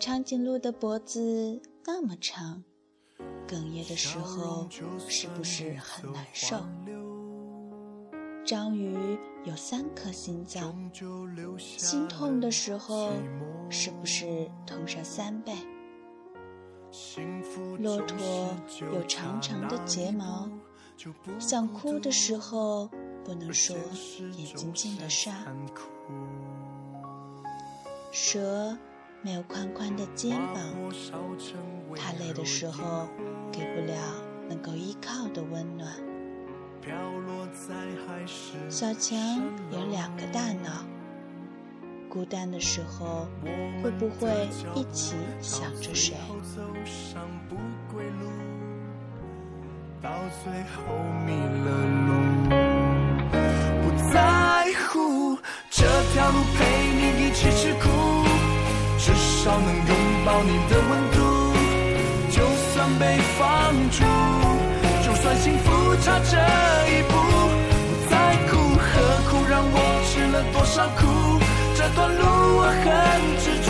长颈鹿的脖子那么长，哽咽的时候是不是很难受？章鱼有三颗心脏，心痛的时候是不是痛上三倍？骆驼有长长的睫毛，想哭的时候不能说眼睛进了沙。蛇没有宽宽的肩膀，他累的时候给不了能够依靠的温暖。小强有两个大脑，孤单的时候会不会一起想着谁？不在乎这条路陪你一起吃苦，至少能拥抱你的温度。就算被放逐，就算幸福差这一步，不再哭何苦让我吃了多少苦。这段路我很知足，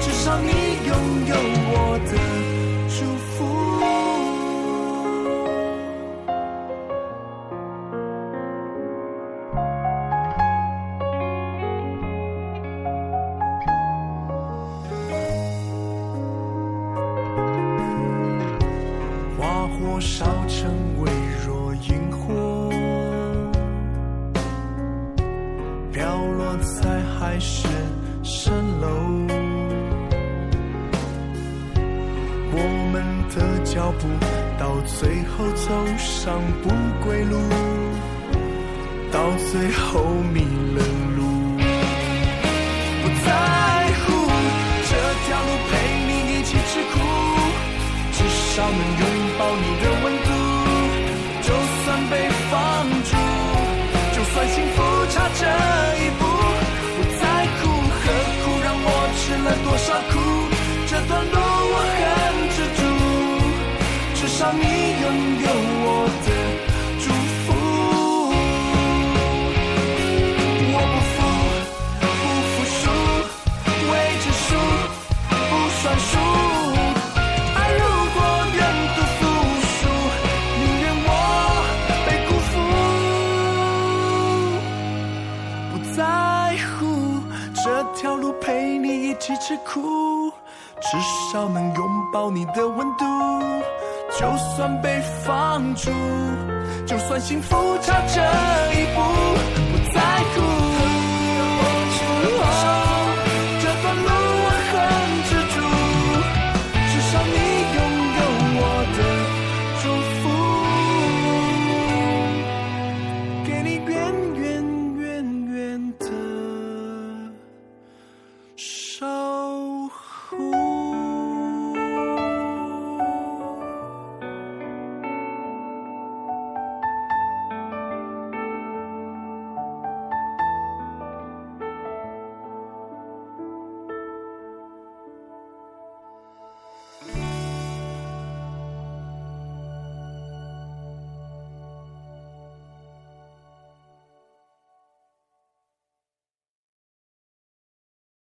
至少你拥有烧成微弱萤火，飘落在海市蜃楼。我们的脚步到最后走上不归路，到最后迷了路。不在乎这条路陪你一起吃苦。至少能拥抱你的这段路我很知足，至少你拥有我的祝福。我不服，不服输，未知数，不算数。爱如果愿赌服输，宁愿我被辜负。不在乎这条路陪你一起吃苦，至少能拥抱你的温度。就算被放逐，就算幸福差这一步。